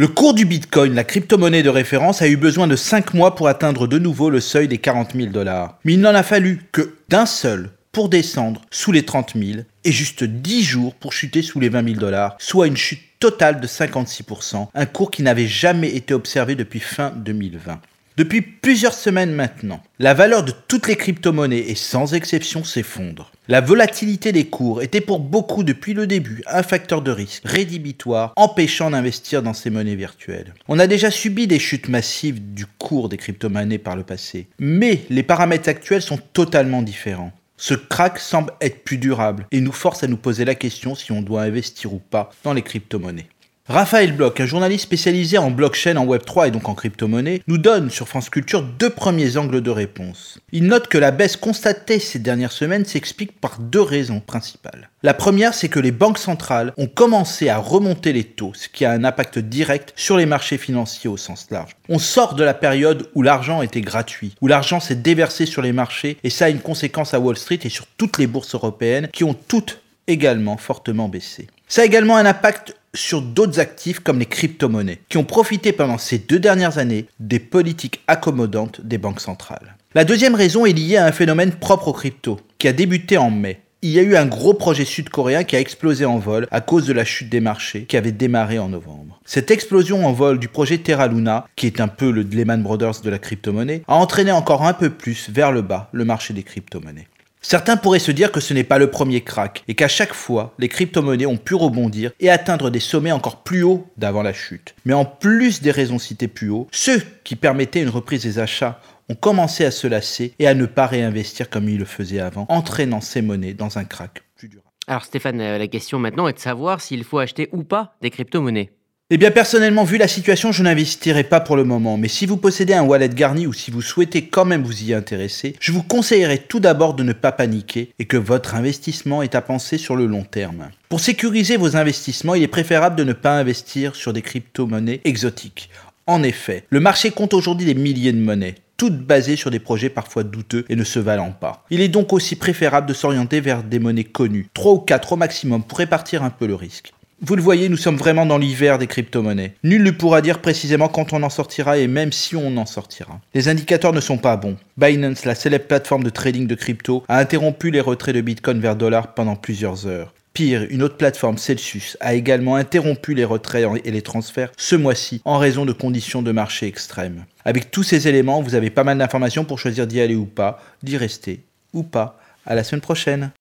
Le cours du Bitcoin, la crypto-monnaie de référence, a eu besoin de 5 mois pour atteindre de nouveau le seuil des 40 000 dollars. Mais il n'en a fallu que d'un seul pour descendre sous les 30 000 et juste 10 jours pour chuter sous les 20 000 dollars, soit une chute totale de 56%, un cours qui n'avait jamais été observé depuis fin 2020. Depuis plusieurs semaines maintenant, la valeur de toutes les crypto-monnaies et sans exception s'effondre. La volatilité des cours était pour beaucoup depuis le début un facteur de risque rédhibitoire empêchant d'investir dans ces monnaies virtuelles. On a déjà subi des chutes massives du cours des crypto-monnaies par le passé, mais les paramètres actuels sont totalement différents. Ce crack semble être plus durable et nous force à nous poser la question si on doit investir ou pas dans les crypto-monnaies. Raphaël Bloch, un journaliste spécialisé en blockchain, en Web3 et donc en crypto-monnaie, nous donne sur France Culture deux premiers angles de réponse. Il note que la baisse constatée ces dernières semaines s'explique par deux raisons principales. La première, c'est que les banques centrales ont commencé à remonter les taux, ce qui a un impact direct sur les marchés financiers au sens large. On sort de la période où l'argent était gratuit, où l'argent s'est déversé sur les marchés, et ça a une conséquence à Wall Street et sur toutes les bourses européennes qui ont toutes également fortement baissé. Ça a également un impact sur d'autres actifs comme les crypto-monnaies, qui ont profité pendant ces deux dernières années des politiques accommodantes des banques centrales. La deuxième raison est liée à un phénomène propre aux cryptos, qui a débuté en mai. Il y a eu un gros projet sud-coréen qui a explosé en vol à cause de la chute des marchés qui avait démarré en novembre. Cette explosion en vol du projet Terra Luna, qui est un peu le Lehman Brothers de la crypto-monnaie, a entraîné encore un peu plus vers le bas le marché des crypto-monnaies. Certains pourraient se dire que ce n'est pas le premier crack et qu'à chaque fois, les crypto-monnaies ont pu rebondir et atteindre des sommets encore plus hauts d'avant la chute. Mais en plus des raisons citées plus haut, ceux qui permettaient une reprise des achats ont commencé à se lasser et à ne pas réinvestir comme ils le faisaient avant, entraînant ces monnaies dans un crack plus durable. Alors Stéphane, euh, la question maintenant est de savoir s'il faut acheter ou pas des crypto-monnaies. Eh bien personnellement, vu la situation, je n'investirai pas pour le moment, mais si vous possédez un wallet garni ou si vous souhaitez quand même vous y intéresser, je vous conseillerais tout d'abord de ne pas paniquer et que votre investissement est à penser sur le long terme. Pour sécuriser vos investissements, il est préférable de ne pas investir sur des crypto-monnaies exotiques. En effet, le marché compte aujourd'hui des milliers de monnaies toutes basées sur des projets parfois douteux et ne se valant pas. Il est donc aussi préférable de s'orienter vers des monnaies connues, 3 ou 4 au maximum pour répartir un peu le risque. Vous le voyez, nous sommes vraiment dans l'hiver des crypto-monnaies. Nul ne pourra dire précisément quand on en sortira et même si on en sortira. Les indicateurs ne sont pas bons. Binance, la célèbre plateforme de trading de crypto, a interrompu les retraits de Bitcoin vers dollar pendant plusieurs heures. Pire, une autre plateforme, Celsius, a également interrompu les retraits et les transferts ce mois-ci en raison de conditions de marché extrêmes. Avec tous ces éléments, vous avez pas mal d'informations pour choisir d'y aller ou pas, d'y rester ou pas. À la semaine prochaine.